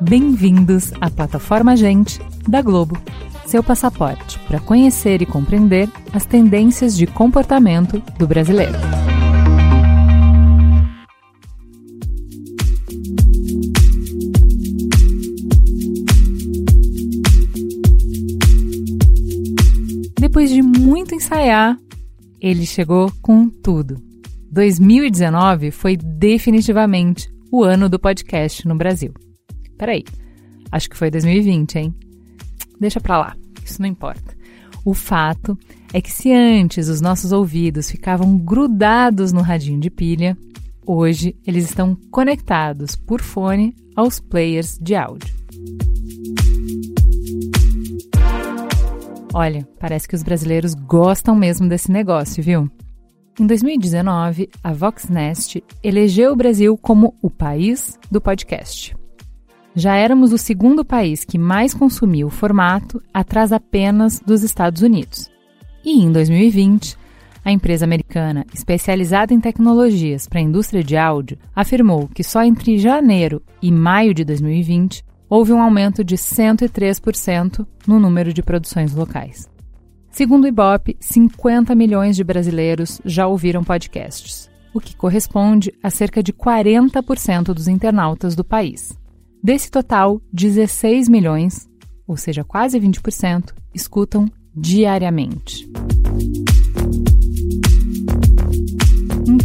Bem-vindos à plataforma Gente da Globo, seu passaporte para conhecer e compreender as tendências de comportamento do brasileiro. Depois de muito ensaiar, ele chegou com tudo. 2019 foi definitivamente o ano do podcast no Brasil. Peraí, acho que foi 2020, hein? Deixa pra lá, isso não importa. O fato é que se antes os nossos ouvidos ficavam grudados no radinho de pilha, hoje eles estão conectados por fone aos players de áudio. Olha, parece que os brasileiros gostam mesmo desse negócio, viu? Em 2019, a Voxnest elegeu o Brasil como o país do podcast. Já éramos o segundo país que mais consumiu o formato, atrás apenas dos Estados Unidos. E em 2020, a empresa americana, especializada em tecnologias para a indústria de áudio, afirmou que só entre janeiro e maio de 2020 houve um aumento de 103% no número de produções locais. Segundo o Ibope, 50 milhões de brasileiros já ouviram podcasts, o que corresponde a cerca de 40% dos internautas do país. Desse total, 16 milhões, ou seja, quase 20%, escutam diariamente.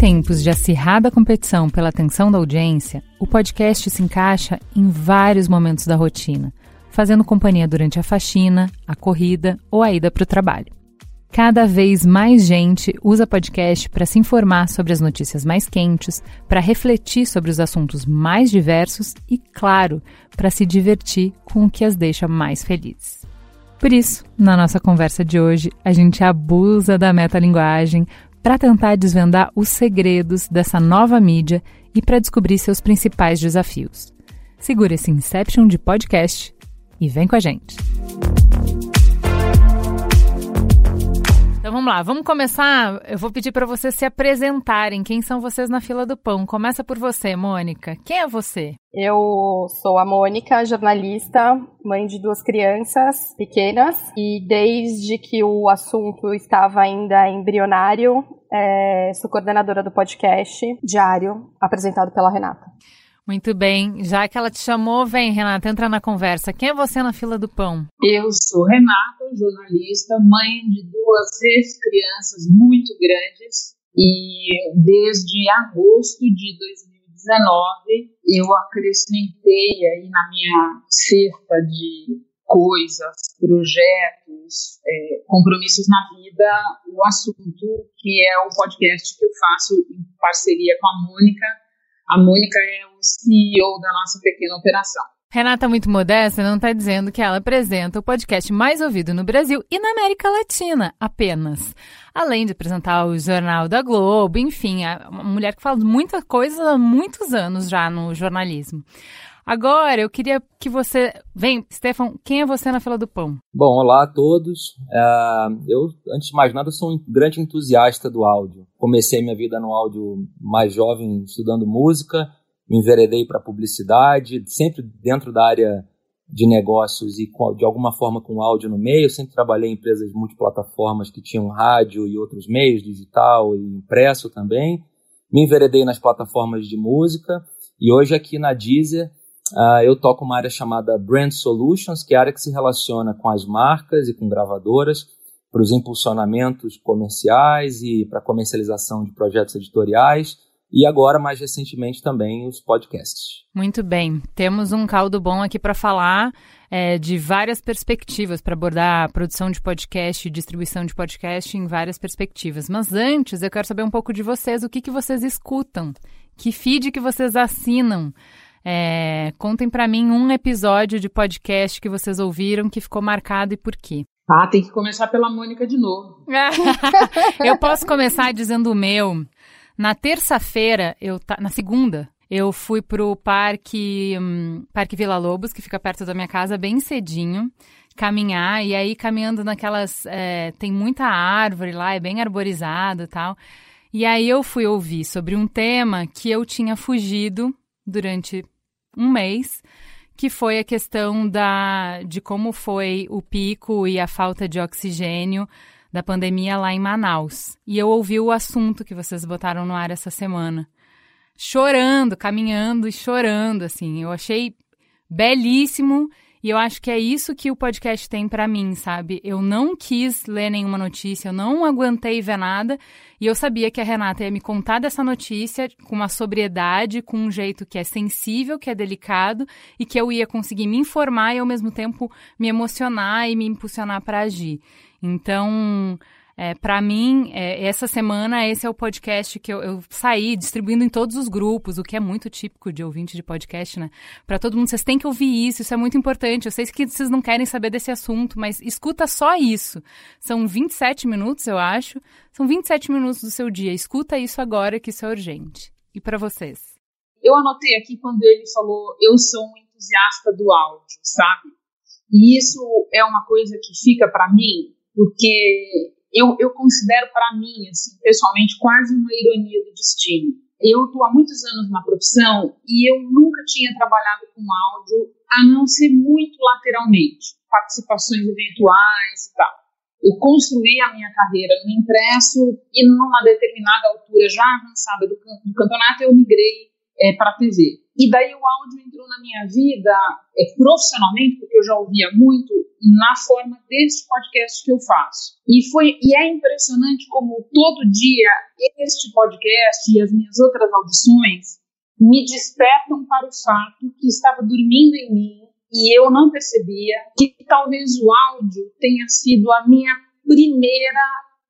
Tempos de acirrada competição pela atenção da audiência, o podcast se encaixa em vários momentos da rotina, fazendo companhia durante a faxina, a corrida ou a ida para o trabalho. Cada vez mais gente usa podcast para se informar sobre as notícias mais quentes, para refletir sobre os assuntos mais diversos e, claro, para se divertir com o que as deixa mais felizes. Por isso, na nossa conversa de hoje, a gente abusa da metalinguagem para tentar desvendar os segredos dessa nova mídia e para descobrir seus principais desafios. Segura esse Inception de podcast e vem com a gente! Então vamos lá, vamos começar. Eu vou pedir para vocês se apresentarem. Quem são vocês na fila do pão? Começa por você, Mônica. Quem é você? Eu sou a Mônica, jornalista, mãe de duas crianças pequenas e desde que o assunto estava ainda embrionário, é, sou coordenadora do podcast diário apresentado pela Renata. Muito bem. Já que ela te chamou, vem, Renata, entra na conversa. Quem é você na fila do pão? Eu sou Renata, jornalista, mãe de duas ex-crianças muito grandes. E desde agosto de 2019 eu acrescentei aí na minha cerca de coisas, projetos, é, compromissos na vida, o assunto que é o podcast que eu faço em parceria com a Mônica. A Mônica é o CEO da nossa pequena operação. Renata, muito modesta, não está dizendo que ela apresenta o podcast mais ouvido no Brasil e na América Latina apenas. Além de apresentar o Jornal da Globo, enfim, é uma mulher que fala muita coisa há muitos anos já no jornalismo. Agora, eu queria que você. Vem, Stefan, quem é você na fila do pão? Bom, olá a todos. Uh, eu, antes de mais nada, sou um grande entusiasta do áudio. Comecei minha vida no áudio mais jovem, estudando música, me enveredei para publicidade, sempre dentro da área de negócios e de alguma forma com áudio no meio. Eu sempre trabalhei em empresas multiplataformas que tinham rádio e outros meios, digital e impresso também. Me enveredei nas plataformas de música e hoje aqui na Deezer Uh, eu toco uma área chamada Brand Solutions, que é a área que se relaciona com as marcas e com gravadoras para os impulsionamentos comerciais e para a comercialização de projetos editoriais e agora, mais recentemente, também os podcasts. Muito bem. Temos um caldo bom aqui para falar é, de várias perspectivas, para abordar a produção de podcast e distribuição de podcast em várias perspectivas. Mas antes, eu quero saber um pouco de vocês, o que, que vocês escutam, que feed que vocês assinam. É, contem para mim um episódio de podcast que vocês ouviram que ficou marcado e por quê. Ah, tem que começar pela Mônica de novo. eu posso começar dizendo o meu. Na terça-feira, eu na segunda, eu fui pro parque, um, Parque Vila Lobos, que fica perto da minha casa, bem cedinho caminhar, e aí caminhando naquelas. É, tem muita árvore lá, é bem arborizado e tal. E aí eu fui ouvir sobre um tema que eu tinha fugido durante um mês, que foi a questão da, de como foi o pico e a falta de oxigênio da pandemia lá em Manaus. E eu ouvi o assunto que vocês botaram no ar essa semana. Chorando, caminhando e chorando, assim. Eu achei belíssimo e eu acho que é isso que o podcast tem para mim, sabe? Eu não quis ler nenhuma notícia, eu não aguentei ver nada, e eu sabia que a Renata ia me contar dessa notícia com uma sobriedade, com um jeito que é sensível, que é delicado, e que eu ia conseguir me informar e ao mesmo tempo me emocionar e me impulsionar para agir. Então, é, para mim, é, essa semana, esse é o podcast que eu, eu, saí distribuindo em todos os grupos, o que é muito típico de ouvinte de podcast, né? Para todo mundo, vocês têm que ouvir isso, isso é muito importante. Eu sei que vocês não querem saber desse assunto, mas escuta só isso. São 27 minutos, eu acho. São 27 minutos do seu dia. Escuta isso agora, que isso é urgente. E para vocês? Eu anotei aqui quando ele falou: eu sou um entusiasta do áudio, sabe? E isso é uma coisa que fica para mim, porque eu, eu considero para mim, assim, pessoalmente, quase uma ironia do destino. Eu estou há muitos anos na profissão e eu nunca tinha trabalhado com áudio, a não ser muito lateralmente, participações eventuais e tal. Eu construí a minha carreira no impresso e numa determinada altura já avançada do, do campeonato eu migrei é, para a TV. E daí o áudio entrou na minha vida é, profissionalmente, porque eu já ouvia muito, na forma deste podcast que eu faço. E, foi, e é impressionante como todo dia este podcast e as minhas outras audições me despertam para o fato que estava dormindo em mim e eu não percebia que talvez o áudio tenha sido a minha primeira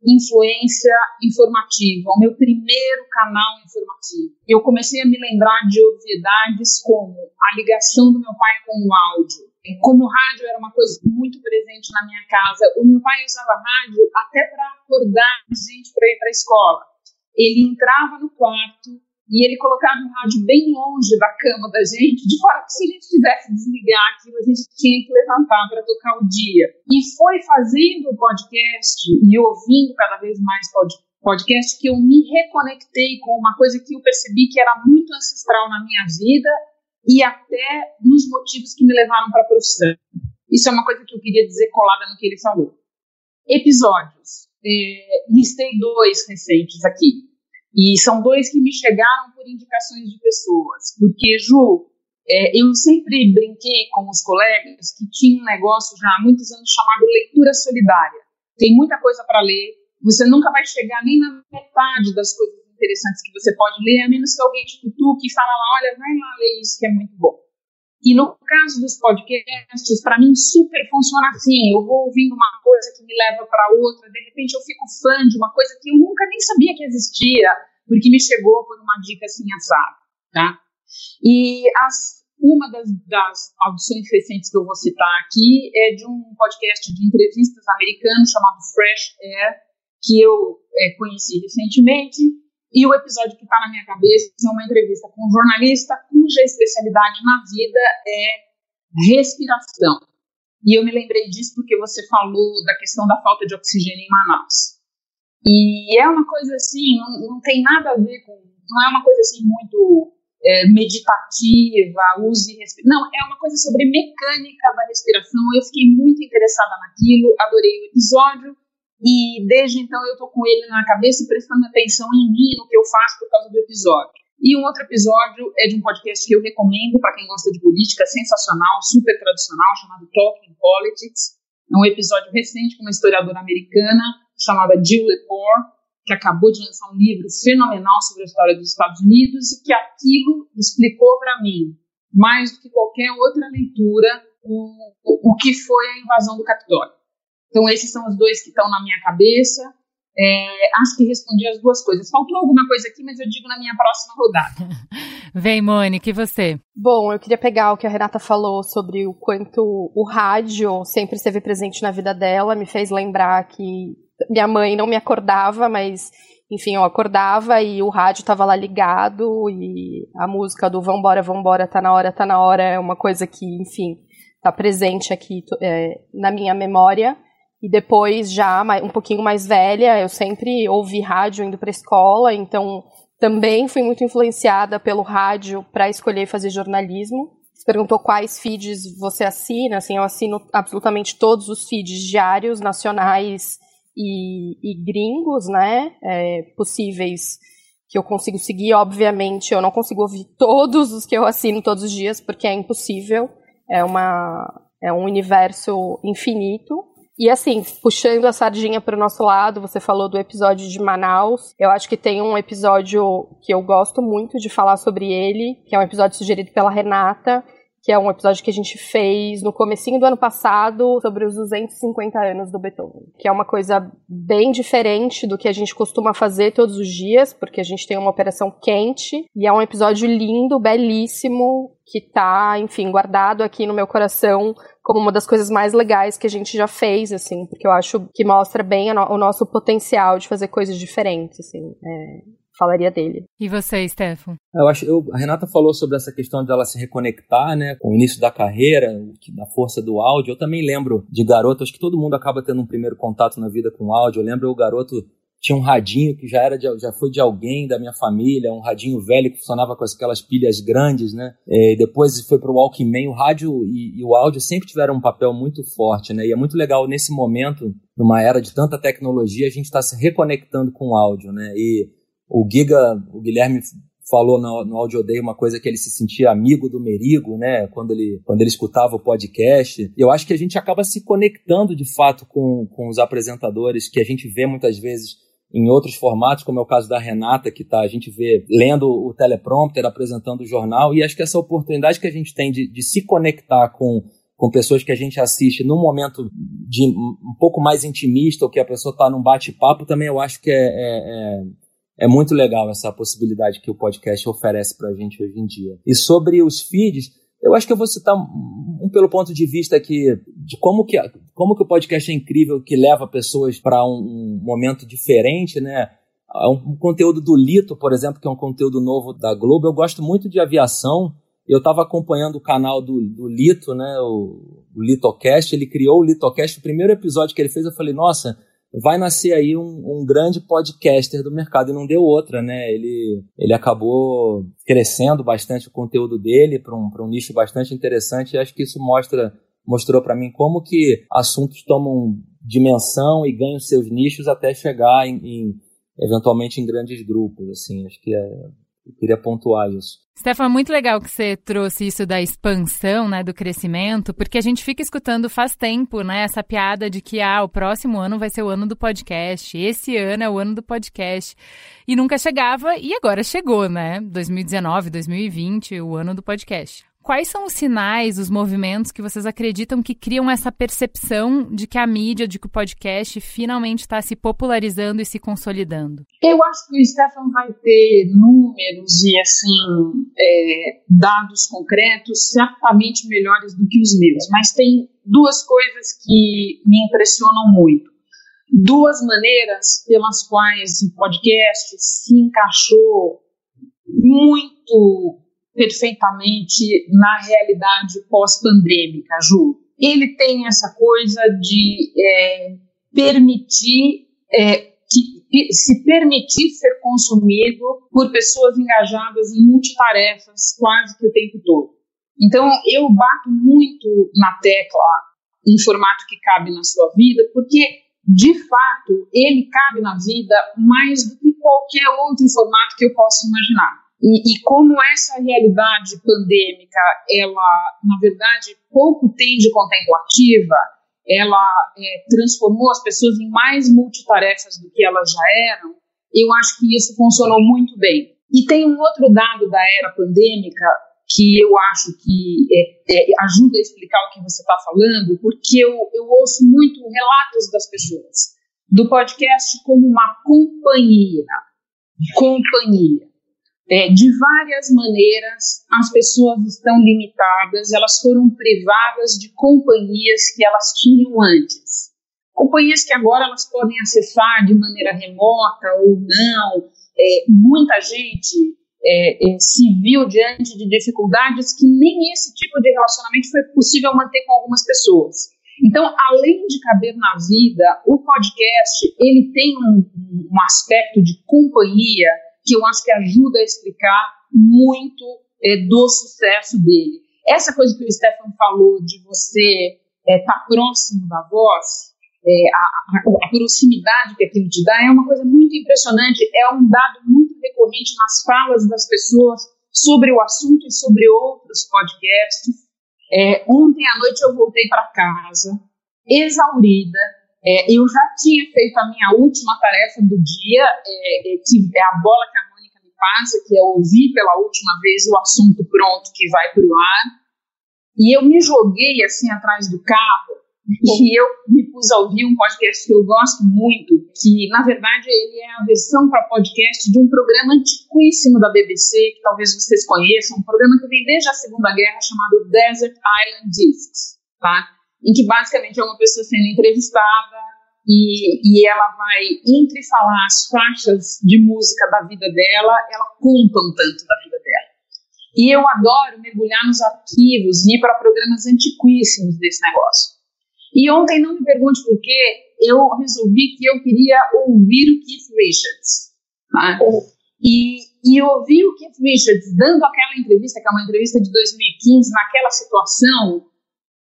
influência informativa, o meu primeiro canal informativo. Eu comecei a me lembrar de obviedades como a ligação do meu pai com o áudio. Como o rádio era uma coisa muito presente na minha casa, o meu pai usava rádio até para acordar a gente para ir para a escola. Ele entrava no quarto, e ele colocava o rádio bem longe da cama da gente, de forma que se a gente tivesse desligar aquilo, a gente tinha que levantar para tocar o dia. E foi fazendo o podcast e ouvindo cada vez mais podcast que eu me reconectei com uma coisa que eu percebi que era muito ancestral na minha vida e até nos motivos que me levaram para a profissão. Isso é uma coisa que eu queria dizer colada no que ele falou. Episódios. É, listei dois recentes aqui. E são dois que me chegaram por indicações de pessoas. Porque, Ju, é, eu sempre brinquei com os colegas que tinha um negócio já há muitos anos chamado leitura solidária. Tem muita coisa para ler, você nunca vai chegar nem na metade das coisas interessantes que você pode ler, a menos que alguém te cutuque e fala lá, olha, vai lá ler isso que é muito bom. E no caso dos podcasts, para mim super funciona assim. Eu vou ouvindo uma coisa que me leva para outra, de repente eu fico fã de uma coisa que eu nunca nem sabia que existia, porque me chegou por uma dica assim assada, tá? E as, uma das, das audições recentes que eu vou citar aqui é de um podcast de entrevistas americano chamado Fresh Air, que eu é, conheci recentemente, e o episódio que está na minha cabeça é uma entrevista com um jornalista cuja especialidade na vida é respiração. E eu me lembrei disso porque você falou da questão da falta de oxigênio em Manaus. E é uma coisa assim, não, não tem nada a ver com. Não é uma coisa assim muito é, meditativa, use respiração. Não, é uma coisa sobre mecânica da respiração. Eu fiquei muito interessada naquilo, adorei o episódio. E desde então eu tô com ele na cabeça e prestando atenção em mim, no que eu faço por causa do episódio. E um outro episódio é de um podcast que eu recomendo para quem gosta de política, sensacional, super tradicional, chamado Talking Politics. É um episódio recente com uma historiadora americana chamada Jill Lepore, que acabou de lançar um livro fenomenal sobre a história dos Estados Unidos e que aquilo explicou para mim, mais do que qualquer outra leitura, o, o, que foi a invasão do Capitólio. Então, esses são os dois que estão na minha cabeça. É, acho que respondi as duas coisas. Faltou alguma coisa aqui, mas eu digo na minha próxima rodada. Vem, Mônica, e você? Bom, eu queria pegar o que a Renata falou sobre o quanto o rádio sempre esteve presente na vida dela, me fez lembrar que minha mãe não me acordava, mas enfim, eu acordava e o rádio estava lá ligado e a música do Vambora, Vambora, tá na hora, tá na hora é uma coisa que, enfim, tá presente aqui é, na minha memória. E depois, já um pouquinho mais velha, eu sempre ouvi rádio indo para a escola, então também fui muito influenciada pelo rádio para escolher fazer jornalismo. Você perguntou quais feeds você assina. Assim, eu assino absolutamente todos os feeds diários, nacionais e, e gringos, né? É, possíveis que eu consigo seguir. Obviamente, eu não consigo ouvir todos os que eu assino todos os dias, porque é impossível. É, uma, é um universo infinito. E assim, puxando a sardinha para o nosso lado, você falou do episódio de Manaus. Eu acho que tem um episódio que eu gosto muito de falar sobre ele, que é um episódio sugerido pela Renata, que é um episódio que a gente fez no comecinho do ano passado sobre os 250 anos do Beethoven, que é uma coisa bem diferente do que a gente costuma fazer todos os dias, porque a gente tem uma operação quente e é um episódio lindo, belíssimo, que tá, enfim, guardado aqui no meu coração como uma das coisas mais legais que a gente já fez, assim, porque eu acho que mostra bem o nosso potencial de fazer coisas diferentes, assim. É, falaria dele. E você, Stefan? Eu acho, eu, a Renata falou sobre essa questão de ela se reconectar, né, com o início da carreira, da força do áudio. Eu também lembro de garoto, acho que todo mundo acaba tendo um primeiro contato na vida com áudio. Eu lembro o garoto tinha um radinho que já era de, já foi de alguém da minha família, um radinho velho que funcionava com aquelas pilhas grandes, né? É, e depois foi para o Walkman. O rádio e, e, o áudio sempre tiveram um papel muito forte, né? E é muito legal nesse momento, numa era de tanta tecnologia, a gente está se reconectando com o áudio, né? E o Giga, o Guilherme falou no, no Audio uma coisa que ele se sentia amigo do Merigo, né? Quando ele, quando ele escutava o podcast. Eu acho que a gente acaba se conectando de fato com, com os apresentadores que a gente vê muitas vezes em outros formatos, como é o caso da Renata, que tá, a gente vê lendo o teleprompter, apresentando o jornal, e acho que essa oportunidade que a gente tem de, de se conectar com com pessoas que a gente assiste num momento de um pouco mais intimista, ou que a pessoa está num bate-papo, também eu acho que é, é, é é muito legal essa possibilidade que o podcast oferece para a gente hoje em dia. E sobre os feeds, eu acho que eu vou citar um pelo ponto de vista aqui de como que, como que o podcast é incrível, que leva pessoas para um, um, momento diferente, né? Um conteúdo do Lito, por exemplo, que é um conteúdo novo da Globo. Eu gosto muito de aviação. Eu estava acompanhando o canal do, do Lito, né? O, o Litocast. Ele criou o Litocast. O primeiro episódio que ele fez, eu falei, nossa, vai nascer aí um, um, grande podcaster do mercado e não deu outra, né? Ele, ele acabou crescendo bastante o conteúdo dele para um, um nicho bastante interessante e acho que isso mostra mostrou para mim como que assuntos tomam dimensão e ganham seus nichos até chegar em, em eventualmente em grandes grupos, assim, acho que é, eu queria pontuar isso. Stefan, muito legal que você trouxe isso da expansão, né, do crescimento, porque a gente fica escutando faz tempo, né, essa piada de que ah, o próximo ano vai ser o ano do podcast, esse ano é o ano do podcast. E nunca chegava e agora chegou, né? 2019, 2020, o ano do podcast. Quais são os sinais, os movimentos que vocês acreditam que criam essa percepção de que a mídia, de que o podcast finalmente está se popularizando e se consolidando? Eu acho que o Stefan vai ter números e assim é, dados concretos certamente melhores do que os meus, mas tem duas coisas que me impressionam muito. Duas maneiras pelas quais o podcast se encaixou muito perfeitamente na realidade pós-pandêmica, Ju. Ele tem essa coisa de é, permitir é, que, se permitir ser consumido por pessoas engajadas em multitarefas quase que o tempo todo. Então, eu bato muito na tecla em formato que cabe na sua vida, porque, de fato, ele cabe na vida mais do que qualquer outro formato que eu possa imaginar. E, e, como essa realidade pandêmica, ela, na verdade, pouco tem de contemplativa, ela é, transformou as pessoas em mais multitarefas do que elas já eram, eu acho que isso funcionou muito bem. E tem um outro dado da era pandêmica que eu acho que é, é, ajuda a explicar o que você está falando, porque eu, eu ouço muito relatos das pessoas do podcast como uma companhia. Companhia. É, de várias maneiras, as pessoas estão limitadas, elas foram privadas de companhias que elas tinham antes. Companhias que agora elas podem acessar de maneira remota ou não. É, muita gente é, é, se viu diante de dificuldades que nem esse tipo de relacionamento foi possível manter com algumas pessoas. Então, além de caber na vida, o podcast ele tem um, um aspecto de companhia que eu acho que ajuda a explicar muito é, do sucesso dele. Essa coisa que o Stefan falou de você estar é, tá próximo da voz, é, a, a, a, proximidade que aquilo te dá é uma coisa muito impressionante, é um dado muito recorrente nas falas das pessoas sobre o assunto e sobre outros podcasts. É, ontem à noite eu voltei para casa, exaurida. É, eu já tinha feito a minha última tarefa do dia, é, é que é a bola que a Mônica me passa, que é ouvir pela última vez o assunto pronto que vai para o ar. E eu me joguei assim atrás do carro e eu me pus a ouvir um podcast que eu gosto muito, que na verdade ele é a versão para podcast de um programa antiquíssimo da BBC, que talvez vocês conheçam, um programa que vem desde a Segunda Guerra chamado Desert Island Discs, tá? Em que basicamente é uma pessoa sendo entrevistada e, e ela vai, entre falar as faixas de música da vida dela, ela conta um tanto da vida dela. E eu adoro mergulhar nos arquivos e ir para programas antiquíssimos desse negócio. E ontem, não me pergunte por quê, eu resolvi que eu queria ouvir o Keith Richards. Tá? E, e ouvir o Keith Richards dando aquela entrevista, que é uma entrevista de 2015, naquela situação,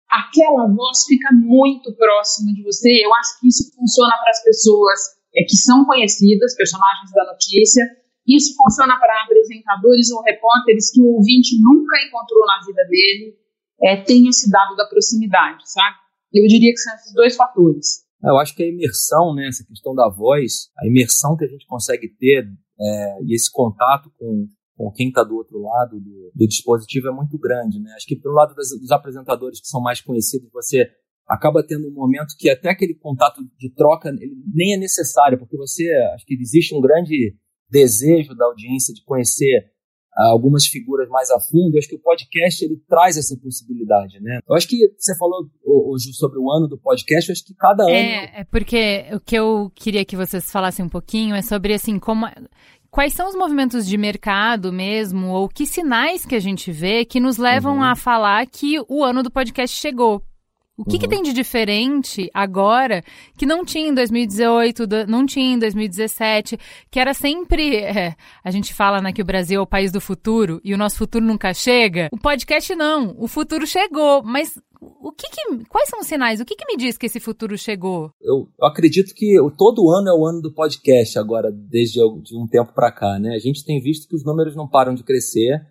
aquela voz fica muito próxima de você. Eu acho que isso funciona para as pessoas é, que são conhecidas, personagens da notícia. Isso funciona para apresentadores ou repórteres que o ouvinte nunca encontrou na vida dele. É, tem esse dado da proximidade, sabe? Eu diria que são esses dois fatores. Eu acho que a imersão, né, essa questão da voz, a imersão que a gente consegue ter é, e esse contato com, com quem está do outro lado do, do, dispositivo é muito grande. Né? Acho que pelo lado das, dos apresentadores que são mais conhecidos, você acaba tendo um momento que até aquele contato de troca nem é necessário, porque você, acho que existe um grande desejo da audiência de conhecer algumas figuras mais a fundo, eu acho que o podcast ele traz essa possibilidade, né? Eu acho que você falou hoje sobre o ano do podcast, eu acho que cada ano... É, é porque o que eu queria que vocês falassem um pouquinho é sobre, assim, como... Quais são os movimentos de mercado mesmo, ou que sinais que a gente vê que nos levam uhum. a falar que o ano do podcast chegou? O que, uhum. que, tem de diferente agora que não tinha em 2018, não tinha em 2017, que era sempre. É, a gente fala né, que o Brasil é o país do futuro e o nosso futuro nunca chega. O podcast não, o futuro chegou, mas o que, que quais são os sinais? O que, que, me diz que esse futuro chegou? Eu, eu acredito que todo ano é o ano do podcast agora, desde de um tempo para cá, né? A gente tem visto que os números não param de crescer.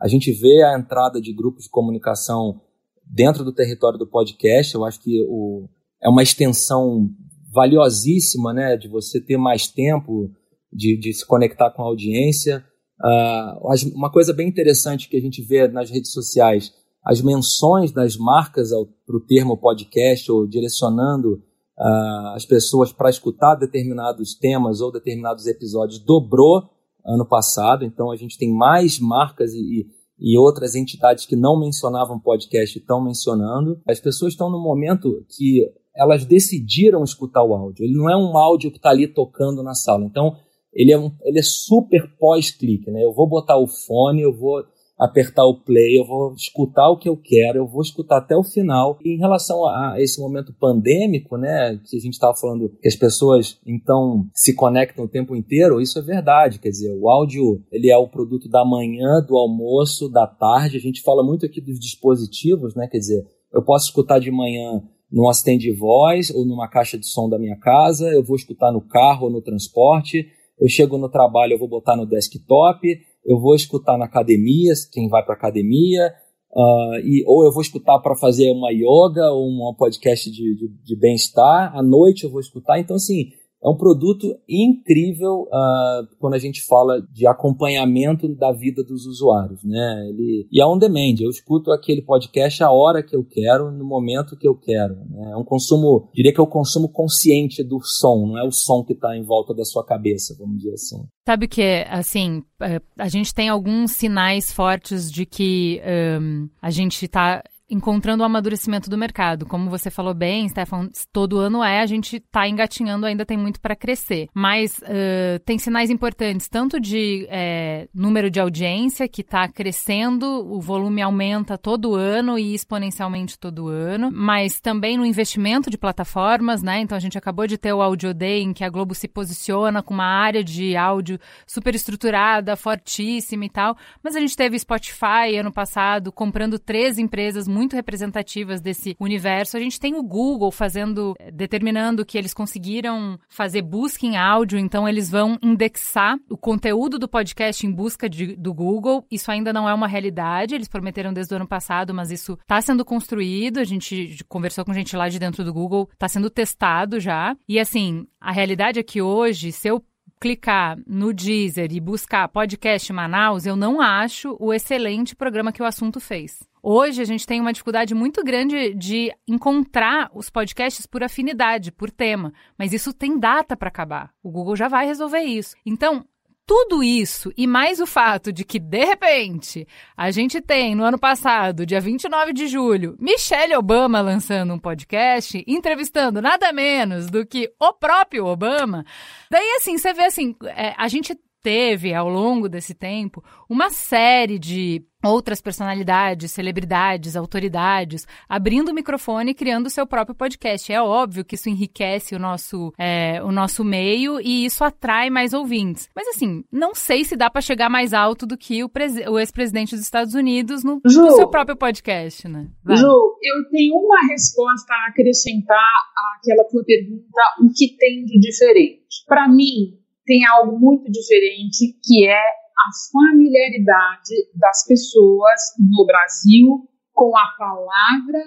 A gente vê a entrada de grupos de comunicação dentro do território do podcast. Eu acho que o, é uma extensão valiosíssima, né, de você ter mais tempo de, de se conectar com a audiência. Uh, uma coisa bem interessante que a gente vê nas redes sociais, as menções das marcas para o termo podcast ou direcionando uh, as pessoas para escutar determinados temas ou determinados episódios dobrou ano passado. Então a gente tem mais marcas e, e outras entidades que não mencionavam podcast estão mencionando. As pessoas estão no momento que elas decidiram escutar o áudio. Ele não é um áudio que está ali tocando na sala. Então, ele é, um, ele é super pós-clique. Né? Eu vou botar o fone, eu vou apertar o play, eu vou escutar o que eu quero, eu vou escutar até o final. E em relação a esse momento pandêmico, né, que a gente estava falando que as pessoas então se conectam o tempo inteiro, isso é verdade. Quer dizer, o áudio ele é o produto da manhã, do almoço, da tarde. A gente fala muito aqui dos dispositivos, né? Quer dizer, eu posso escutar de manhã num assistente de voz ou numa caixa de som da minha casa, eu vou escutar no carro ou no transporte, eu chego no trabalho, eu vou botar no desktop, eu vou escutar na academia, quem vai para academia, uh, e, ou eu vou escutar para fazer uma yoga ou um podcast de, de, de bem-estar, à noite eu vou escutar. Então, assim, é um produto incrível uh, quando a gente fala de acompanhamento da vida dos usuários, né? Ele, e é on demand, eu escuto aquele podcast a hora que eu quero, no momento que eu quero. Né? É um consumo, diria que é o consumo consciente do som, não é o som que está em volta da sua cabeça, vamos dizer assim. Sabe que, assim, é, a gente tem alguns sinais fortes de que um, a gente está encontrando o amadurecimento do mercado. Como você falou bem, Stefan, todo ano é, a gente está engatinhando, ainda tem muito para crescer. Mas uh, tem sinais importantes, tanto de é, número de audiência, que está crescendo, o volume aumenta todo ano e exponencialmente todo ano, mas também no investimento de plataformas, né? Então a gente acabou de ter o Audio Day, em que a Globo se posiciona com uma área de áudio super estruturada, fortíssima e tal. Mas a gente teve Spotify ano passado comprando três empresas muito representativas desse universo. A gente tem o Google fazendo, eh, determinando que eles conseguiram fazer busca em áudio, então eles vão indexar o conteúdo do podcast em busca de, do Google. Isso ainda não é uma realidade, eles prometeram desde o ano passado, mas isso está sendo construído. A gente conversou com gente lá de dentro do Google, está sendo testado já. E assim, a realidade é que hoje, se eu clicar no Deezer e buscar podcast Manaus, eu não acho o excelente programa que o assunto fez. Hoje a gente tem uma dificuldade muito grande de encontrar os podcasts por afinidade, por tema, mas isso tem data para acabar. O Google já vai resolver isso. Então, tudo isso e mais o fato de que, de repente, a gente tem no ano passado, dia 29 de julho, Michelle Obama lançando um podcast, entrevistando nada menos do que o próprio Obama. Daí, assim, você vê assim, é, a gente teve, ao longo desse tempo, uma série de outras personalidades, celebridades, autoridades, abrindo o microfone e criando o seu próprio podcast. É óbvio que isso enriquece o nosso, é, o nosso meio e isso atrai mais ouvintes. Mas assim, não sei se dá para chegar mais alto do que o, o ex-presidente dos Estados Unidos no, Ju, no, seu próprio podcast, né? Vai. Ju, eu tenho uma resposta a acrescentar àquela tua pergunta, o que tem de diferente. Para mim, tem algo muito diferente que é a familiaridade das pessoas no Brasil com a palavra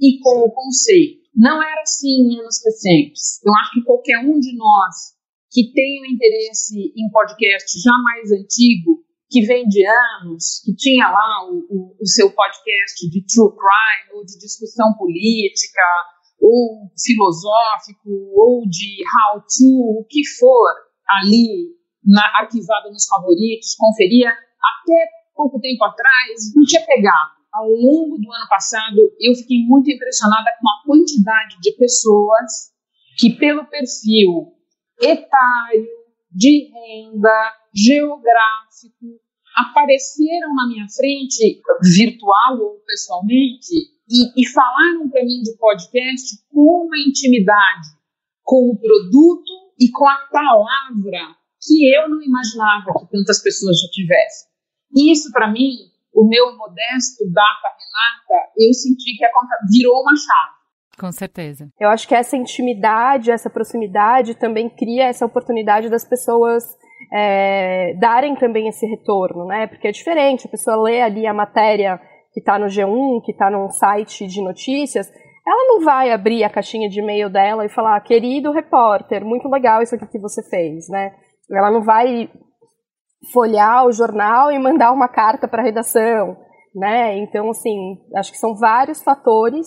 e com o conceito. Não era assim em anos recentes. Eu acho que qualquer um de nós que um interesse em podcast já mais antigo, que vem de anos, que tinha lá o, o, o seu podcast de true crime, ou de discussão política, ou filosófico, ou de how to, o que for, ali na, arquivado nos favoritos, conferia até pouco tempo atrás, não tinha pegado. Ao longo do ano passado, eu fiquei muito impressionada com a quantidade de pessoas que, pelo perfil etário, de renda, geográfico, apareceram na minha frente, virtual ou pessoalmente, e, e falaram para mim de podcast com uma intimidade com o produto e com a palavra que eu não imaginava que tantas pessoas já tivessem. E isso, para mim, o meu modesto data Renata, eu senti que a conta virou uma chave. Com certeza. Eu acho que essa intimidade, essa proximidade também cria essa oportunidade das pessoas é, darem também esse retorno, né? Porque é diferente, a pessoa lê ali a matéria que está no G1, que está num site de notícias, ela não vai abrir a caixinha de e-mail dela e falar, querido repórter, muito legal isso aqui que você fez, né? Ela não vai folhear o jornal e mandar uma carta para a redação, né? Então, assim, acho que são vários fatores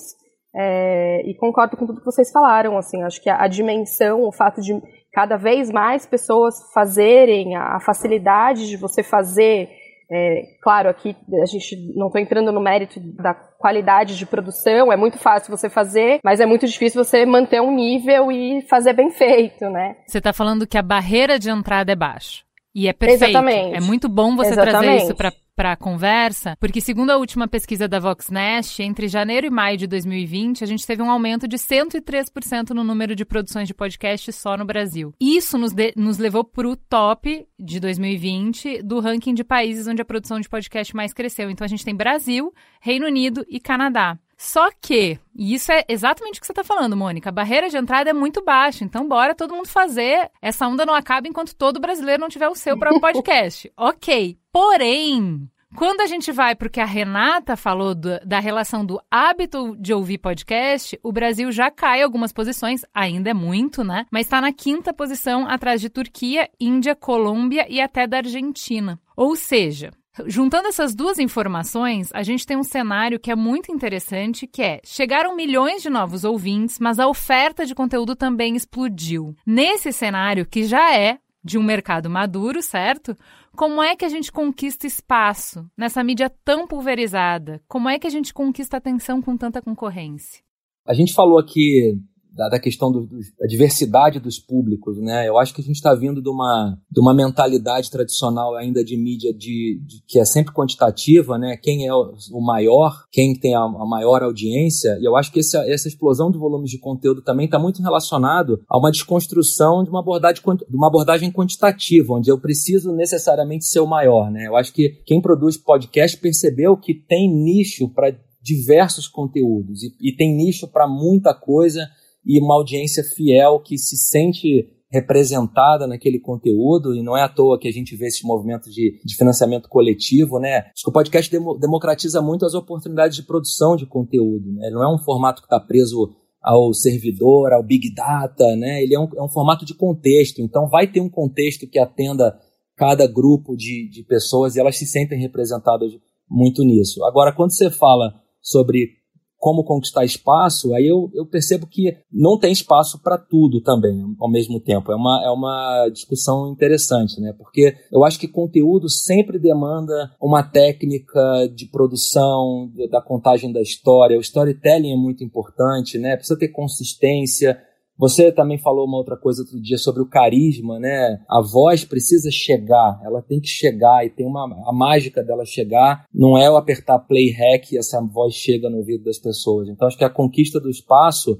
é, e concordo com tudo que vocês falaram, assim, acho que a, a dimensão, o fato de cada vez mais pessoas fazerem, a, a facilidade de você fazer é, claro, aqui a gente não estou entrando no mérito da qualidade de produção, é muito fácil você fazer, mas é muito difícil você manter um nível e fazer bem feito, né? Você está falando que a barreira de entrada é baixa. E é perfeito. Exatamente. É muito bom você Exatamente. trazer isso para para a conversa, porque segundo a última pesquisa da Voxnest, entre janeiro e maio de 2020, a gente teve um aumento de 103% no número de produções de podcast só no Brasil. Isso nos, de, nos levou para o top de 2020 do ranking de países onde a produção de podcast mais cresceu. Então a gente tem Brasil, Reino Unido e Canadá. Só que, e isso é exatamente o que você está falando, Mônica, a barreira de entrada é muito baixa, então bora todo mundo fazer. Essa onda não acaba enquanto todo brasileiro não tiver o seu próprio podcast. ok. Porém, quando a gente vai para o que a Renata falou do, da relação do hábito de ouvir podcast, o Brasil já cai algumas posições, ainda é muito, né? Mas está na quinta posição, atrás de Turquia, Índia, Colômbia e até da Argentina. Ou seja, Juntando essas duas informações, a gente tem um cenário que é muito interessante, que é: chegaram milhões de novos ouvintes, mas a oferta de conteúdo também explodiu. Nesse cenário, que já é de um mercado maduro, certo? Como é que a gente conquista espaço nessa mídia tão pulverizada? Como é que a gente conquista atenção com tanta concorrência? A gente falou aqui da, da questão do, do, da diversidade dos públicos, né? Eu acho que a gente está vindo de uma, de uma mentalidade tradicional ainda de mídia de, de, que é sempre quantitativa, né? Quem é o, maior, quem tem a, a, maior audiência. E eu acho que esse, essa explosão de volumes de conteúdo também está muito relacionado a uma desconstrução de uma abordagem, de uma abordagem quantitativa, onde eu preciso necessariamente ser o maior, né? Eu acho que quem produz podcast percebeu que tem nicho para diversos conteúdos e, e tem nicho para muita coisa e uma audiência fiel que se sente representada naquele conteúdo, e não é à toa que a gente vê esses movimentos de, de financiamento coletivo, né? Acho que o podcast demo, democratiza muito as oportunidades de produção de conteúdo, né? Ele não é um formato que está preso ao servidor, ao big data, né? Ele é um, é um formato de contexto, então vai ter um contexto que atenda cada grupo de, de pessoas e elas se sentem representadas muito nisso. Agora, quando você fala sobre como conquistar espaço, aí eu, eu percebo que não tem espaço para tudo também ao mesmo tempo. É uma, é uma discussão interessante, né? Porque eu acho que conteúdo sempre demanda uma técnica de produção, da contagem da história. O storytelling é muito importante, né? Precisa ter consistência você também falou uma outra coisa outro dia sobre o carisma, né? A voz precisa chegar, ela tem que chegar e tem uma a mágica dela chegar, não é o apertar play hack e essa voz chega no ouvido das pessoas. Então acho que a conquista do espaço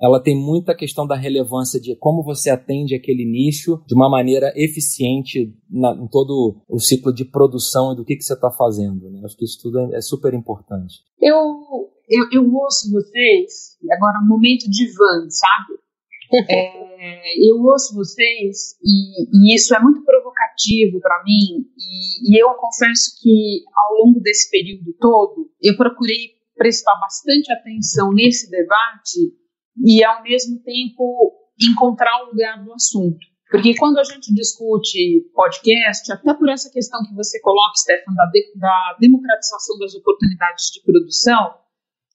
ela tem muita questão da relevância de como você atende aquele nicho de uma maneira eficiente na, em todo o ciclo de produção e do que, que você está fazendo. Né? Acho que isso tudo é, é super importante. Eu, eu, eu ouço vocês, e agora é um momento de van, sabe? É, eu ouço vocês e, e, isso é muito provocativo para mim e, e, eu confesso que ao longo desse período todo eu procurei prestar bastante atenção nesse debate e ao mesmo tempo encontrar o lugar do assunto. Porque quando a gente discute podcast, até por essa questão que você coloca, Stefan, da, de, da democratização das oportunidades de produção,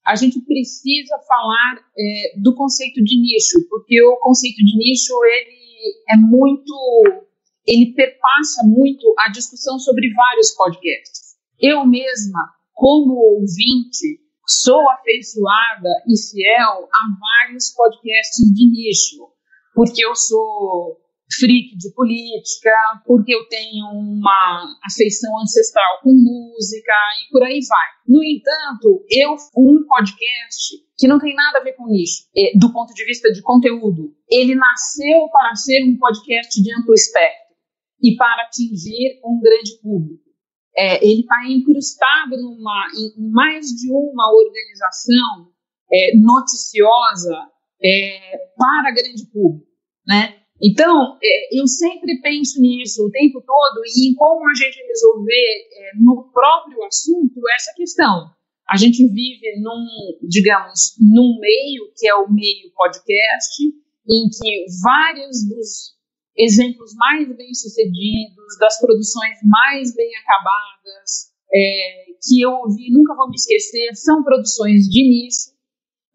a gente precisa falar é, do conceito de nicho, porque o conceito de nicho ele é muito, ele perpassa muito a discussão sobre vários podcasts. Eu mesma, como ouvinte, sou afeiçoada e fiel a vários podcasts de nicho, porque eu sou freak de política, porque eu tenho uma afeição ancestral com música e por aí vai. No entanto, eu um podcast que não tem nada a ver com nicho, é, do ponto de vista de conteúdo, ele nasceu para ser um podcast de amplo espectro e para atingir um grande público. É, ele está incrustado numa, em mais de uma organização é, noticiosa é, para grande público, né? Então, é, eu sempre penso nisso o tempo todo e em como a gente resolver é, no próprio assunto essa questão. A gente vive num, digamos, num meio que é o meio podcast, em que vários dos exemplos mais bem-sucedidos, das produções mais bem acabadas, é, que eu ouvi, nunca vou me esquecer, são produções de início,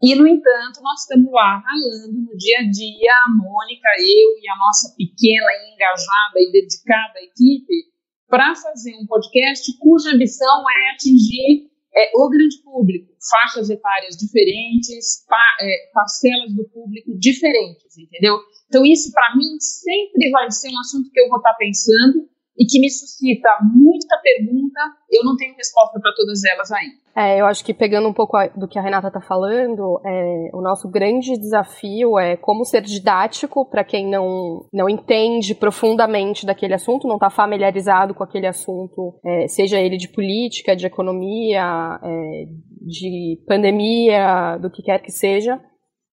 e, no entanto, nós estamos lá ralando no dia a dia, a Mônica, eu e a nossa pequena, engajada e dedicada equipe, para fazer um podcast cuja ambição é atingir é, o grande público, faixas etárias diferentes, pa, é, parcelas do público diferentes, entendeu? Então, isso, para mim, sempre vai ser um assunto que eu vou estar tá pensando e que me suscita muita pergunta. Eu não tenho resposta para todas elas ainda. É, eu acho que pegando um pouco do que a Renata está falando, é, o nosso grande desafio é como ser didático para quem não, não entende profundamente daquele assunto, não está familiarizado com aquele assunto, é, seja ele de política, de economia, é, de pandemia, do que quer que seja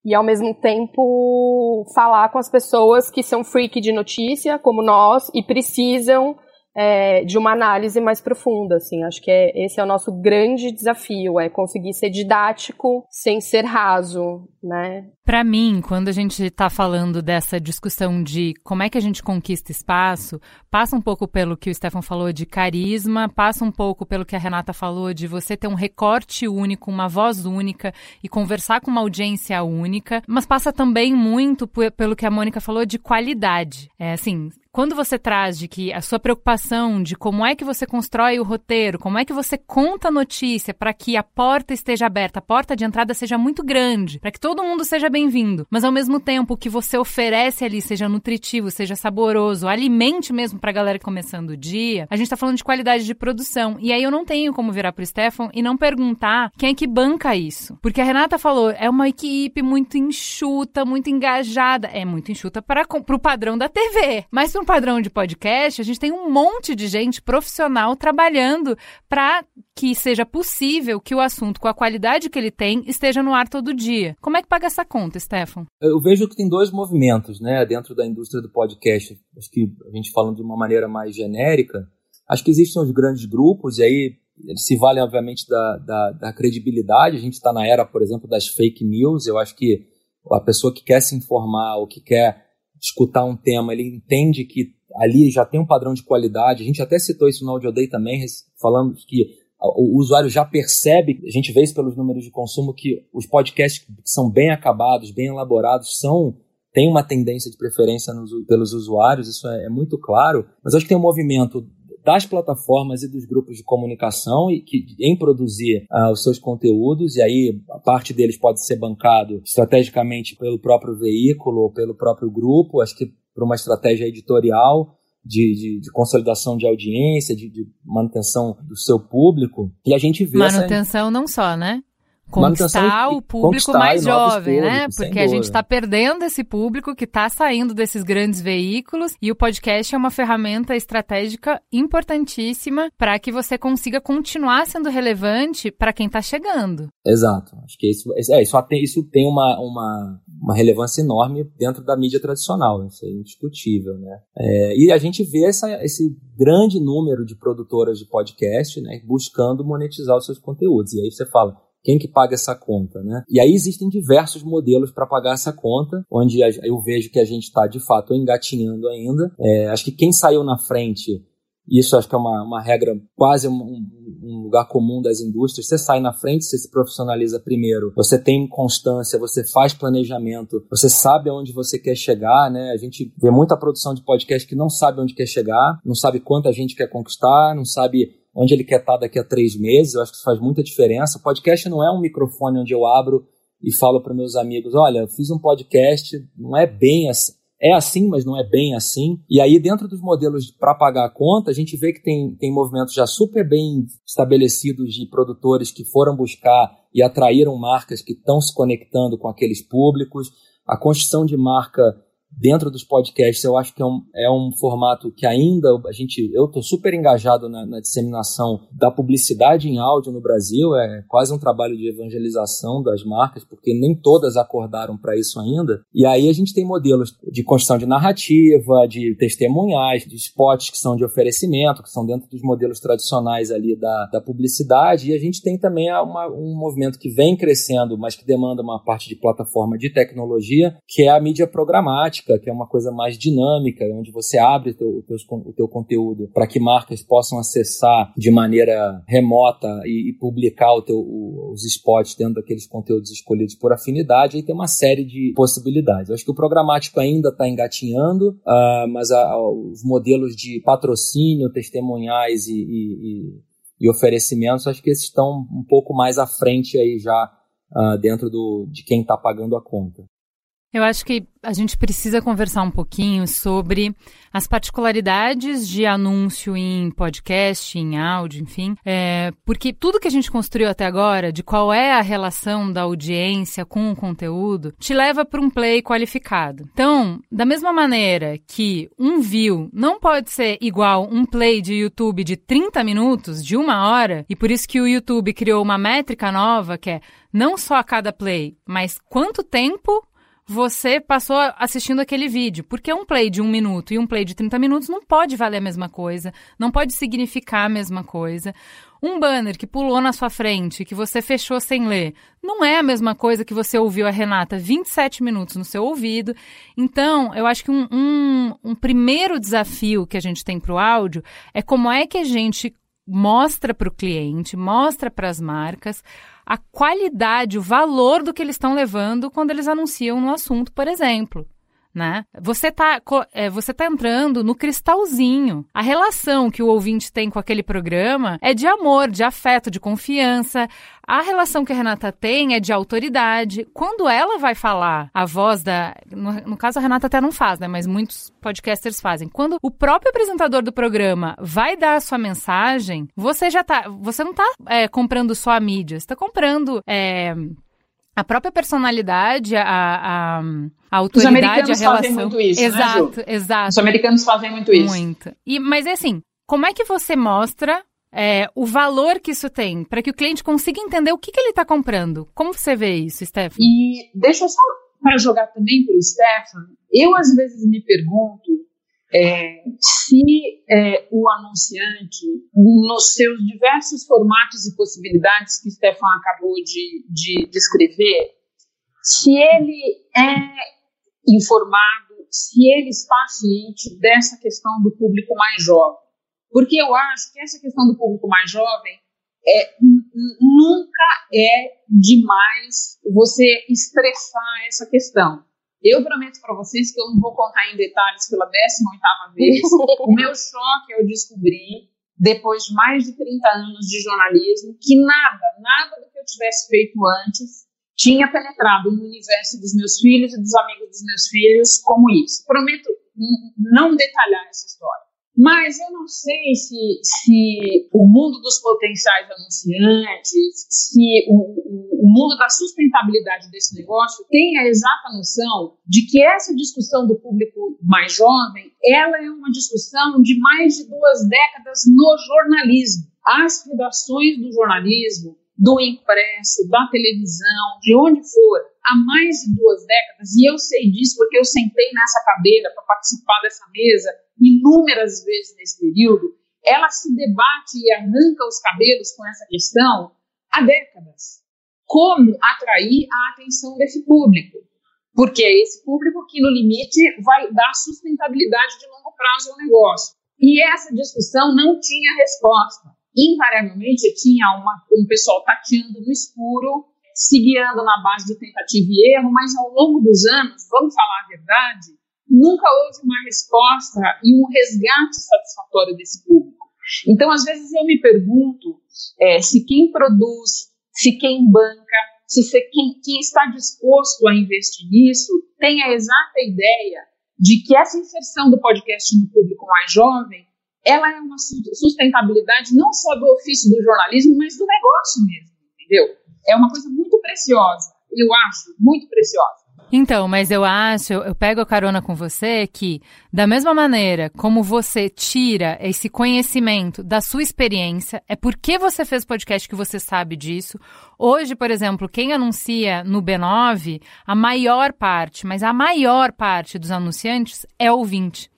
e ao mesmo tempo falar com as pessoas que são freak de notícia, como nós, e precisam é, de uma análise mais profunda, assim. Acho que é, esse é o nosso grande desafio, é conseguir ser didático sem ser raso, né? Para mim, quando a gente está falando dessa discussão de como é que a gente conquista espaço, passa um pouco pelo que o Stefan falou de carisma, passa um pouco pelo que a Renata falou de você ter um recorte único, uma voz única e conversar com uma audiência única, mas passa também muito pelo que a Mônica falou de qualidade. É assim, quando você traz de que a sua preocupação de como é que você constrói o roteiro, como é que você conta a notícia para que a porta esteja aberta, a porta de entrada seja muito grande, para que todo mundo seja bem-vindo, mas ao mesmo tempo que você oferece ali seja nutritivo, seja saboroso, alimente mesmo para a galera começando o dia, a gente está falando de qualidade de produção. E aí eu não tenho como virar pro Stefan e não perguntar quem é que banca isso. Porque a Renata falou, é uma equipe muito enxuta, muito engajada. É muito enxuta para o padrão da TV. Mas um padrão de podcast, a gente tem um monte de gente profissional trabalhando para que seja possível que o assunto, com a qualidade que ele tem, esteja no ar todo dia. Como é que paga essa conta, Stefan? Eu vejo que tem dois movimentos, né, dentro da indústria do podcast. Acho que a gente falando de uma maneira mais genérica, acho que existem os grandes grupos, e aí eles se valem, obviamente, da, da, da credibilidade. A gente está na era, por exemplo, das fake news. Eu acho que a pessoa que quer se informar ou que quer escutar um tema, ele entende que ali já tem um padrão de qualidade. A gente até citou isso no Audio Day também, falando que o usuário já percebe, a gente vê isso pelos números de consumo, que os podcasts que são bem acabados, bem elaborados, são tem uma tendência de preferência nos, pelos usuários, isso é, é, muito claro, mas acho que tem um movimento das plataformas e dos grupos de comunicação e que, em produzir uh, os seus conteúdos, e aí a parte deles pode ser bancado estrategicamente pelo próprio veículo ou pelo próprio grupo, acho que por uma estratégia editorial, de, de, de, consolidação de audiência, de, de, manutenção do seu público. E a gente vê manutenção essa... não só, né? Conquistar o público mais jovem, né? públicos, né? Porque a gente está perdendo esse público que está saindo desses grandes veículos e o podcast é uma ferramenta estratégica importantíssima para que você consiga continuar sendo relevante para quem está chegando. Exato. Acho que isso, é, isso, tem, isso tem uma, uma, uma relevância enorme dentro da mídia tradicional, isso é indiscutível, né? É, e a gente vê essa, esse grande número de produtoras de podcast, né, buscando monetizar os seus conteúdos. E aí você fala, quem que paga essa conta, né? E aí existem diversos modelos para pagar essa conta, onde eu vejo que a gente está de fato engatinhando ainda. É, acho que quem saiu na frente isso acho que é uma, uma regra, quase um, um, lugar comum das indústrias. Você sai na frente, você se profissionaliza primeiro, você tem constância, você faz planejamento, você sabe aonde você quer chegar, né? A gente vê muita produção de podcast que não sabe onde quer chegar, não sabe quanta gente quer conquistar, não sabe onde ele quer estar daqui a três meses. Eu acho que isso faz muita diferença. O podcast não é um microfone onde eu abro e falo para meus amigos: olha, eu fiz um podcast, não é bem assim. É assim, mas não é bem assim. E aí, dentro dos modelos para pagar a conta, a gente vê que tem, tem movimentos já super bem estabelecidos de produtores que foram buscar e atraíram marcas que estão se conectando com aqueles públicos. A construção de marca dentro dos podcasts, eu acho que é um, é um formato que ainda a gente, eu estou super engajado na, na, disseminação da publicidade em áudio no Brasil, é quase um trabalho de evangelização das marcas, porque nem todas acordaram para isso ainda. E aí a gente tem modelos de construção de narrativa, de testemunhais, de spots que são de oferecimento, que são dentro dos modelos tradicionais ali da, da publicidade, e a gente tem também uma, um movimento que vem crescendo, mas que demanda uma parte de plataforma de tecnologia, que é a mídia programática que é uma coisa mais dinâmica, onde você abre o teu, o teu, o teu conteúdo para que marcas possam acessar de maneira remota e, e publicar o teu, o, os spots dentro daqueles conteúdos escolhidos por afinidade, aí tem uma série de possibilidades. Eu acho que o programático ainda está engatinhando, uh, mas a, a, os modelos de patrocínio, testemunhais e, e, e, oferecimentos, acho que esses estão um pouco mais à frente aí já uh, dentro do, de quem está pagando a conta. Eu acho que a gente precisa conversar um pouquinho sobre as particularidades de anúncio em podcast, em áudio, enfim, é, porque tudo que a gente construiu até agora, de qual é a relação da audiência com o conteúdo, te leva para um play qualificado. Então, da mesma maneira que um view não pode ser igual um play de YouTube de 30 minutos, de uma hora, e por isso que o YouTube criou uma métrica nova que é não só a cada play, mas quanto tempo você passou assistindo aquele vídeo. Porque um play de um minuto e um play de 30 minutos não pode valer a mesma coisa, não pode significar a mesma coisa. Um banner que pulou na sua frente, que você fechou sem ler, não é a mesma coisa que você ouviu a Renata 27 minutos no seu ouvido. Então, eu acho que um, um, um primeiro desafio que a gente tem para o áudio é como é que a gente mostra para o cliente, mostra para as marcas a qualidade, o valor do que eles estão levando quando eles anunciam no assunto, por exemplo. Né? Você tá, é, você tá entrando no cristalzinho. A relação que o ouvinte tem com aquele programa é de amor, de afeto, de confiança. A relação que a Renata tem é de autoridade. Quando ela vai falar, a voz da. No, no, caso, a Renata até não faz, né? Mas muitos podcasters fazem. Quando o próprio apresentador do programa vai dar a sua mensagem, você já tá. Você não tá é, comprando só a mídia, você tá comprando. É, a própria personalidade, a, a, a autoridade, Os americanos a relação. fazem muito isso, exato, né, exato. Os americanos fazem muito isso. Muito. E, mas é assim, como é que você mostra é, o valor que isso tem para que o cliente consiga entender o que, que ele está comprando? Como você vê isso, Stefan? E deixa eu só para jogar também para o Stefan, eu às vezes me pergunto é, se é, o anunciante, nos seus diversos formatos e possibilidades que o Stefan acabou de, de descrever, se ele é informado, se ele está ciente dessa questão do público mais jovem. Porque eu acho que essa questão do público mais jovem é, nunca é demais você estressar essa questão. Eu prometo para vocês que eu não vou contar em detalhes pela 18ª vez o meu choque eu descobri depois de mais de 30 anos de jornalismo que nada, nada do que eu tivesse feito antes tinha penetrado no universo dos meus filhos e dos amigos dos meus filhos como isso. Prometo não detalhar essa história. Mas eu não sei se, se o mundo dos potenciais anunciantes, se o, o, mundo da sustentabilidade desse negócio tem a exata noção de que essa discussão do público mais jovem, ela é uma discussão de mais de duas décadas no jornalismo. As redações do jornalismo, do impresso, da televisão, de onde for, há mais de duas décadas, e eu sei disso porque eu sentei nessa cadeira para participar dessa mesa inúmeras vezes nesse período, ela se debate e arranca os cabelos com essa questão há décadas. Como atrair a atenção desse público? Porque é esse público que, no limite, vai dar sustentabilidade de longo prazo ao negócio. E essa discussão não tinha resposta. Invariavelmente tinha uma, um pessoal tateando no escuro, se guiando na base de tentativa e erro, mas ao longo dos anos, vamos falar a verdade, nunca houve uma resposta e um resgate satisfatório desse público. Então, às vezes eu me pergunto é, se quem produz, se quem banca, se quem, quem está disposto a investir nisso tem a exata ideia de que essa inserção do podcast no público mais jovem ela é uma sustentabilidade não só do ofício do jornalismo, mas do negócio mesmo, entendeu? É uma coisa muito preciosa, eu acho, muito preciosa. Então, mas eu acho, eu pego a carona com você que, da mesma maneira como você tira esse conhecimento da sua experiência, é porque você fez podcast que você sabe disso. Hoje, por exemplo, quem anuncia no B9, a maior parte, mas a maior parte dos anunciantes é ouvinte.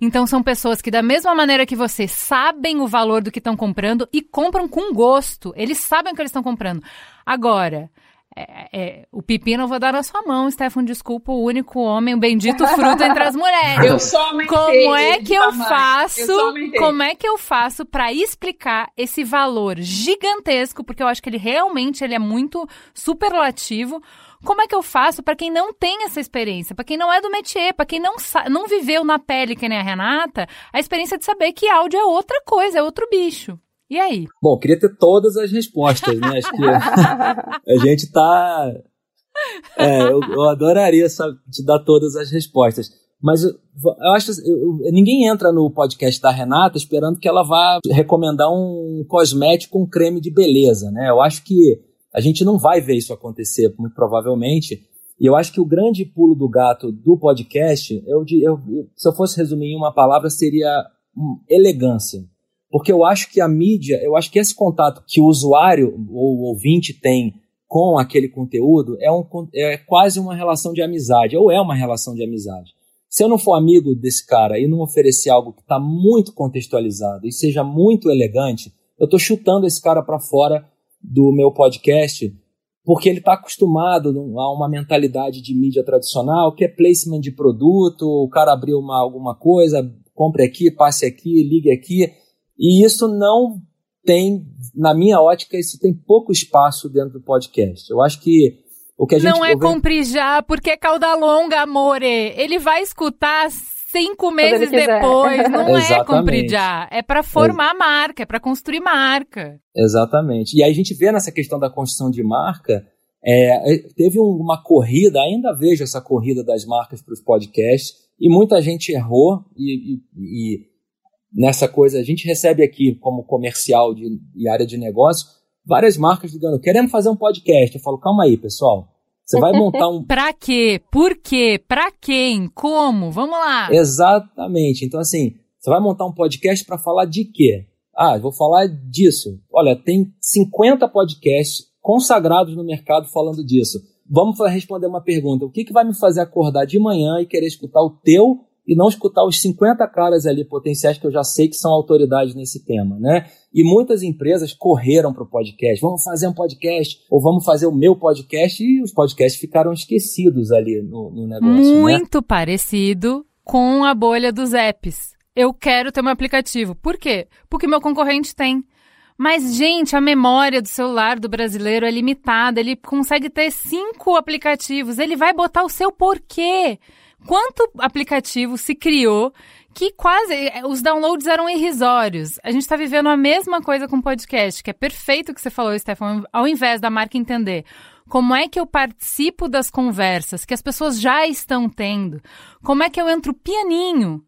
Então são pessoas que, da mesma maneira que você, sabem o valor do que estão comprando e compram com gosto. Eles sabem o que eles estão comprando. Agora, é, é, o pepino eu vou dar na sua mão, Stefan. Desculpa, o único homem, o bendito fruto entre as mulheres. Eu só aumentei Como é que eu faço? Eu como é que eu faço para explicar esse valor gigantesco? Porque eu acho que ele realmente ele é muito superlativo. Como é que eu faço para quem não tem essa experiência, para quem não é do métier, para quem não, não viveu na pele que nem a Renata, a experiência de saber que áudio é outra coisa, é outro bicho. E aí? Bom, queria ter todas as respostas, né? Acho que a gente tá. É, eu, eu adoraria sabe, te dar todas as respostas. Mas eu, eu acho que ninguém entra no podcast da Renata esperando que ela vá recomendar um cosmético um creme de beleza, né? Eu acho que a gente não vai ver isso acontecer, muito provavelmente. E eu acho que o grande pulo do gato do podcast, eu, eu, se eu fosse resumir em uma palavra, seria hum, elegância. Porque eu acho que a mídia, eu acho que esse contato que o usuário ou o ouvinte tem com aquele conteúdo é, um, é quase uma relação de amizade, ou é uma relação de amizade. Se eu não for amigo desse cara e não oferecer algo que está muito contextualizado e seja muito elegante, eu estou chutando esse cara para fora do meu podcast porque ele está acostumado a uma mentalidade de mídia tradicional, que é placement de produto, o cara abriu uma, alguma coisa, compre aqui, passe aqui, ligue aqui. E isso não tem, na minha ótica, isso tem pouco espaço dentro do podcast. Eu acho que O que a gente, não é cumprir já, porque é cauda longa, amore. Ele vai escutar cinco meses depois. Não é cumprir já. É para formar é. marca, é para construir marca. Exatamente. E aí a gente vê nessa questão da construção de marca. É, é teve uma corrida, ainda vejo essa corrida das marcas para os podcasts, e muita gente errou, e, e, e, nessa coisa, a gente recebe aqui como comercial de, de área de negócio, várias marcas ligando, queremos fazer um podcast. Eu falo, calma aí, pessoal. Você vai montar um. pra quê? Por quê? Pra quem? Como? Vamos lá. Exatamente. Então, assim, você vai montar um podcast para falar de quê? Ah, vou falar disso. Olha, tem 50 podcasts consagrados no mercado falando disso. Vamos responder uma pergunta. O que, que vai me fazer acordar de manhã e querer escutar o teu e não escutar os 50 caras ali potenciais que eu já sei que são autoridades nesse tema, né? E muitas empresas correram para o podcast. Vamos fazer um podcast ou vamos fazer o meu podcast e os podcasts ficaram esquecidos ali no, no negócio. Né? Muito né? parecido com a bolha dos apps. Eu quero ter um aplicativo. Por quê? Porque meu concorrente tem. Mas, gente, a memória do celular do brasileiro é limitada. Ele consegue ter cinco aplicativos. Ele vai botar o seu porquê quanto aplicativo se criou que quase eh, os downloads eram irrisórios. A gente está vivendo a mesma coisa com podcast, que é perfeito o que você falou, Stefan, ao invés da marca entender como é que eu participo das conversas que as pessoas já estão tendo, como é que eu entro pianinho,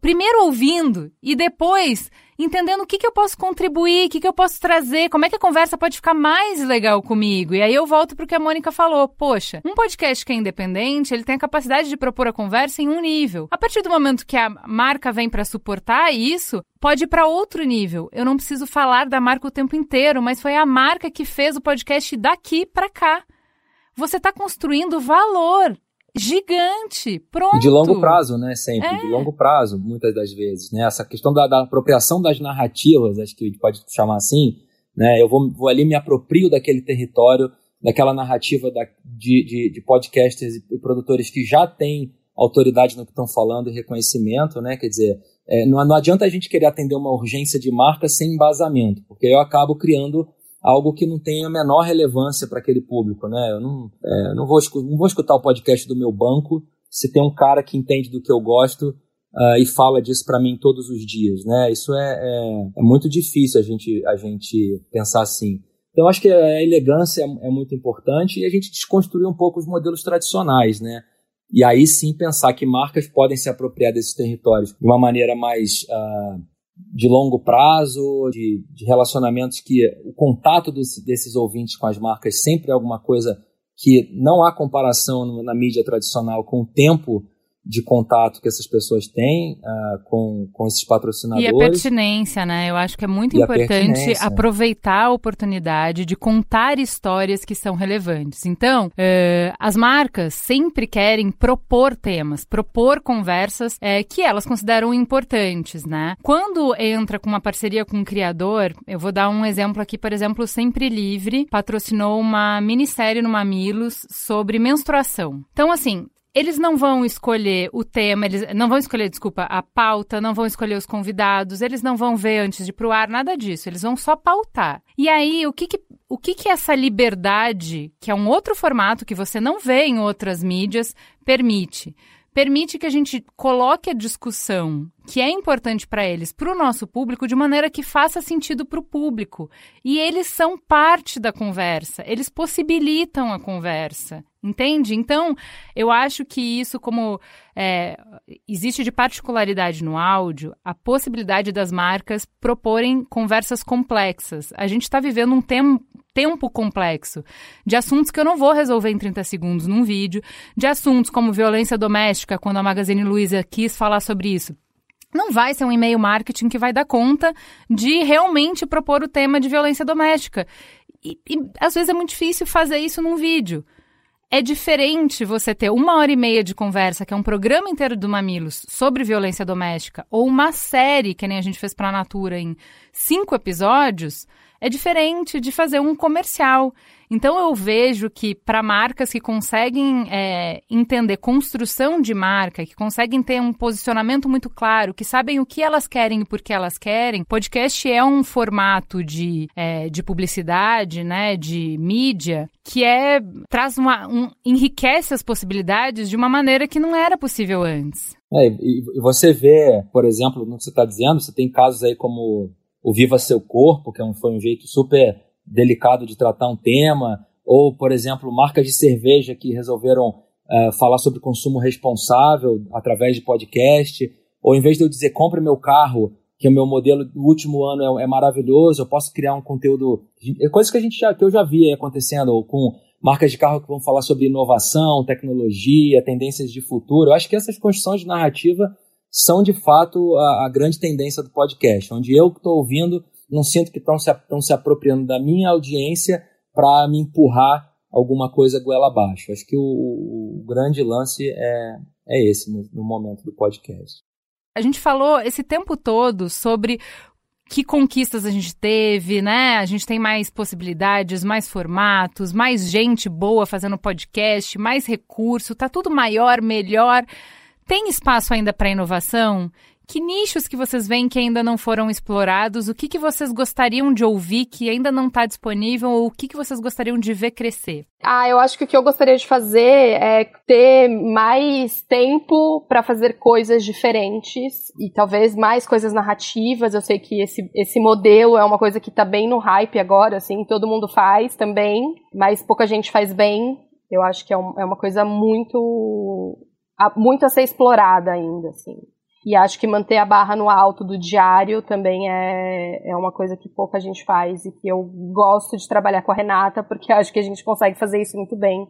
primeiro ouvindo e depois entendendo o que, que eu posso contribuir, o que, que eu posso trazer, como é que a conversa pode ficar mais legal comigo. E aí eu volto para o que a Mônica falou. Poxa, um podcast que é independente, ele tem a capacidade de propor a conversa em um nível. A partir do momento que a marca vem para suportar isso, pode ir para outro nível. Eu não preciso falar da marca o tempo inteiro, mas foi a marca que fez o podcast daqui para cá. Você está construindo valor gigante, pronto. De longo prazo, né? Sempre, é. de longo prazo, muitas das vezes, né? Essa questão da, da, apropriação das narrativas, acho que a gente pode chamar assim, né? Eu vou, vou ali, me aproprio daquele território, daquela narrativa da, de, de, de podcasters e produtores que já têm autoridade no que estão falando e reconhecimento, né? Quer dizer, é, não, não adianta a gente querer atender uma urgência de marca sem embasamento, porque eu acabo criando algo que não tem a menor relevância para aquele público, né? Eu não, é, não, vou, não vou escutar o podcast do meu banco se tem um cara que entende do que eu gosto uh, e fala disso para mim todos os dias, né? Isso é, é, é, muito difícil a gente, a gente pensar assim. Então, acho que a elegância é, é muito importante e a gente desconstruir um pouco os modelos tradicionais, né? E aí sim pensar que marcas podem se apropriar desses territórios de uma maneira mais uh, de longo prazo, de, de relacionamentos que o contato dos, desses ouvintes com as marcas sempre é alguma coisa que não há comparação na mídia tradicional com o tempo de contato que essas pessoas têm uh, com, com esses patrocinadores. E a pertinência, né? Eu acho que é muito e importante a aproveitar a oportunidade de contar histórias que são relevantes. Então, uh, as marcas sempre querem propor temas, propor conversas uh, que elas consideram importantes, né? Quando entra com uma parceria com um criador, eu vou dar um exemplo aqui, por exemplo, Sempre Livre patrocinou uma minissérie no Mamilos sobre menstruação. Então, assim, eles não vão escolher o tema, eles não vão escolher, desculpa, a pauta, não vão escolher os convidados, eles não vão ver antes de ir pro ar, nada disso, eles vão só pautar. E aí, o que que, o que que essa liberdade, que é um outro formato que você não vê em outras mídias, permite? Permite que a gente coloque a discussão que é importante para eles, para o nosso público, de maneira que faça sentido para o público. E eles são parte da conversa, eles possibilitam a conversa. Entende? Então, eu acho que isso, como é, existe de particularidade no áudio, a possibilidade das marcas proporem conversas complexas. A gente está vivendo um tempo tempo complexo, de assuntos que eu não vou resolver em 30 segundos num vídeo, de assuntos como violência doméstica, quando a Magazine Luiza quis falar sobre isso. Não vai ser um e-mail marketing que vai dar conta de realmente propor o tema de violência doméstica. E, e às vezes é muito difícil fazer isso num vídeo. É diferente você ter uma hora e meia de conversa, que é um programa inteiro do Mamilos, sobre violência doméstica, ou uma série, que nem a gente fez para a Natura em cinco episódios, é diferente de fazer um comercial. Então eu vejo que para marcas que conseguem é, entender construção de marca, que conseguem ter um posicionamento muito claro, que sabem o que elas querem e por que elas querem, podcast é um formato de, é, de publicidade, né, de mídia, que é traz uma um, enriquece as possibilidades de uma maneira que não era possível antes. É, e, você vê, por exemplo, no que você está dizendo, você tem casos aí como o Viva Seu Corpo, que é foi um jeito super delicado de tratar um tema, ou, por exemplo, marcas de cerveja que resolveram uh, falar sobre consumo responsável através de podcast, ou em vez de eu dizer compre meu carro, que o meu modelo do último ano é, é maravilhoso, eu posso criar um conteúdo, é coisa que a gente já, que eu já vi acontecendo com marcas de carro que vão falar sobre inovação, tecnologia, tendências de futuro. Eu acho que essas construções de narrativa são de fato a, a grande tendência do podcast, onde eu que estou ouvindo não sinto que estão se, se apropriando da minha audiência para me empurrar alguma coisa goela abaixo. Acho que o, o grande lance é, é esse no, no momento do podcast. A gente falou esse tempo todo sobre que conquistas a gente teve, né? A gente tem mais possibilidades, mais formatos, mais gente boa fazendo podcast, mais recurso, tá tudo maior, melhor. Tem espaço ainda para inovação? Que nichos que vocês veem que ainda não foram explorados? O que, que vocês gostariam de ouvir que ainda não está disponível? Ou o que, que vocês gostariam de ver crescer? Ah, eu acho que o que eu gostaria de fazer é ter mais tempo para fazer coisas diferentes e talvez mais coisas narrativas. Eu sei que esse, esse modelo é uma coisa que está bem no hype agora, assim, todo mundo faz também, mas pouca gente faz bem. Eu acho que é, um, é uma coisa muito muito a ser explorada ainda, assim. E acho que manter a barra no alto do diário também é, é uma coisa que pouca gente faz e que eu gosto de trabalhar com a Renata, porque acho que a gente consegue fazer isso muito bem,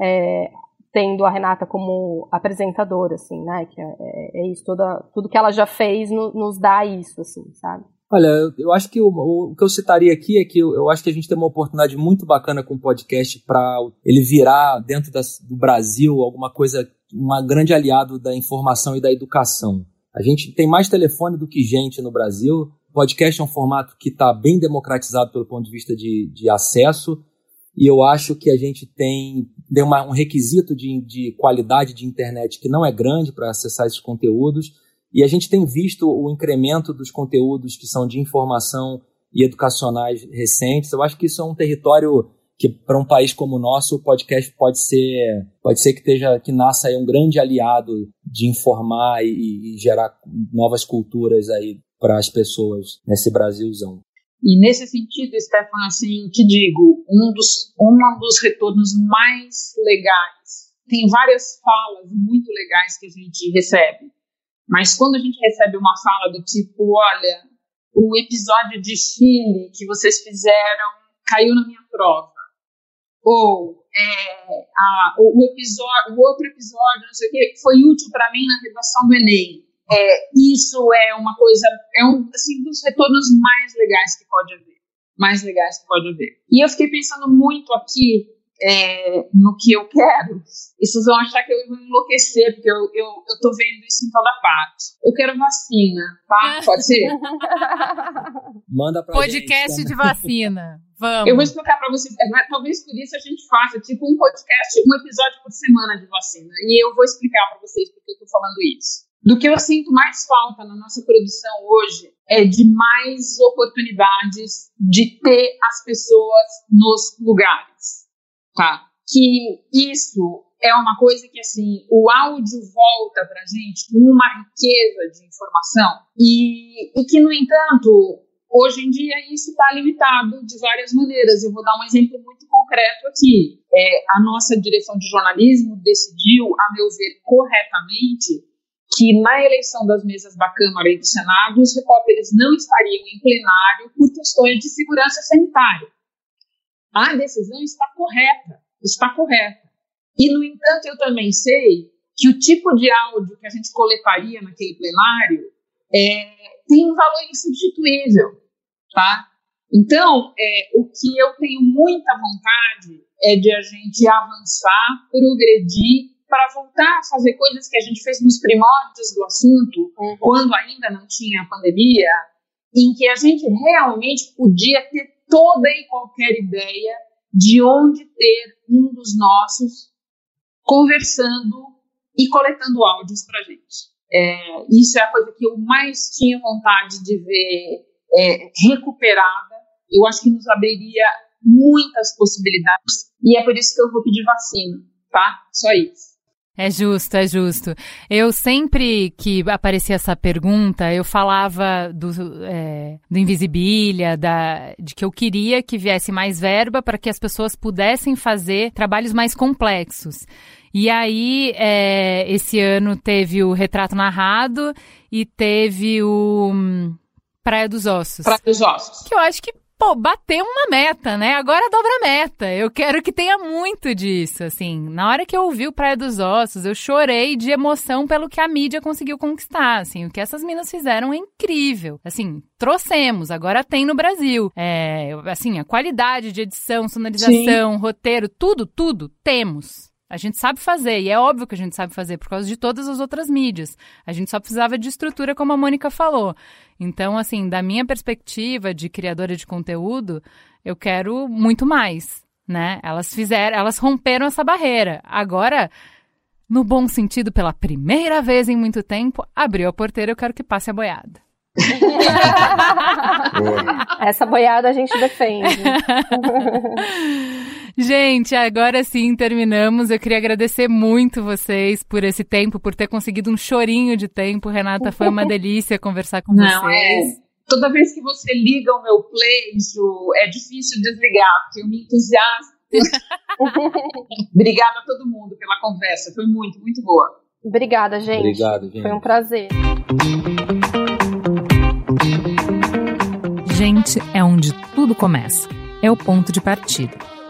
é, tendo a Renata como apresentadora, assim, né? Que é, é, é isso, toda, tudo que ela já fez no, nos dá isso, assim, sabe? Olha, eu acho que o, o, que eu citaria aqui é que eu, eu, acho que a gente tem uma oportunidade muito bacana com o podcast para ele virar dentro das, do Brasil alguma coisa um grande aliado da informação e da educação. A gente tem mais telefone do que gente no Brasil. O podcast é um formato que está bem democratizado pelo ponto de vista de, de acesso. E eu acho que a gente tem, tem uma, um requisito de, de qualidade de internet que não é grande para acessar esses conteúdos. E a gente tem visto o incremento dos conteúdos que são de informação e educacionais recentes. Eu acho que isso é um território que para um país como o nosso, o podcast pode ser, pode ser que esteja, que nasça aí um grande aliado de informar e, e gerar novas culturas aí para as pessoas nesse Brasilzão. E nesse sentido, Stefan, assim, te digo, um dos, um dos retornos mais legais, tem várias falas muito legais que a gente recebe, mas quando a gente recebe uma fala do tipo, olha, o episódio de Chile que vocês fizeram caiu na minha prova, ou é, a, o, episódio, o outro episódio, não sei o que, foi útil para mim na redação do Enem. É, isso é uma coisa, é um assim, dos retornos mais legais que pode haver. Mais legais que pode haver. E eu fiquei pensando muito aqui é, no que eu quero, e vocês vão achar que eu vou enlouquecer, porque eu, eu, eu tô vendo isso em toda parte. Eu quero vacina, tá? Pode ser? Manda pra Podcast gente, de vacina. Vamos. Eu vou explicar para vocês. É, talvez por isso a gente faça tipo um podcast, um episódio por semana de vacina. E eu vou explicar para vocês porque eu tô falando isso. Do que eu sinto mais falta na nossa produção hoje é de mais oportunidades de ter as pessoas nos lugares tá? Que isso é uma coisa que, assim, o áudio volta pra gente com uma riqueza de informação e, e que, no entanto, hoje em dia isso está limitado de várias maneiras. Eu vou dar um exemplo muito concreto aqui. É, a nossa direção de jornalismo decidiu, a meu ver, corretamente, que na eleição das mesas da Câmara e do Senado, os repórteres não estariam em plenário por questões de segurança sanitária a decisão está correta, está correta. E, no entanto, eu também sei que o tipo de áudio que a gente coletaria naquele plenário é, tem um valor insubstituível, tá? Então, é, o que eu tenho muita vontade é de a gente avançar, progredir, para voltar a fazer coisas que a gente fez nos primórdios do assunto, uhum. quando ainda não tinha pandemia, em que a gente realmente podia ter toda e qualquer ideia de onde ter um dos nossos conversando e coletando áudios para gente. É, isso é a coisa que eu mais tinha vontade de ver é, recuperada. Eu acho que nos abriria muitas possibilidades e é por isso que eu vou pedir vacina, tá? Só isso. É justo, é justo. Eu sempre que aparecia essa pergunta, eu falava do, é, do Invisibilia, da, de que eu queria que viesse mais verba para que as pessoas pudessem fazer trabalhos mais complexos. E aí, é, esse ano teve o Retrato Narrado e teve o hum, Praia dos Ossos. Praia dos Ossos. Que eu acho que pô, bateu uma meta, né? Agora dobra a meta. Eu quero que tenha muito disso, assim. Na hora que eu ouvi o Praia dos Ossos, eu chorei de emoção pelo que a mídia conseguiu conquistar, assim. O que essas minas fizeram é incrível. Assim, trouxemos, agora tem no Brasil. É, assim, a qualidade de edição, sonorização, Sim. roteiro, tudo, tudo, temos. A gente sabe fazer, e é óbvio que a gente sabe fazer por causa de todas as outras mídias. A gente só precisava de estrutura, como a Mônica falou. Então, assim, da minha perspectiva de criadora de conteúdo, eu quero muito mais, né? Elas fizeram, elas romperam essa barreira. Agora, no bom sentido, pela primeira vez em muito tempo, abriu a porteira, eu quero que passe a boiada. Essa boiada a gente defende. gente, agora sim terminamos. Eu queria agradecer muito vocês por esse tempo, por ter conseguido um chorinho de tempo. Renata, foi uma delícia conversar com Não, vocês. É. Toda vez que você liga o meu play, Ju, é difícil desligar, porque eu me entusiasmo. Obrigada a todo mundo pela conversa, foi muito, muito boa. Obrigada, gente. Obrigado, gente. Foi um prazer. Gente é onde tudo começa. É o ponto de partida.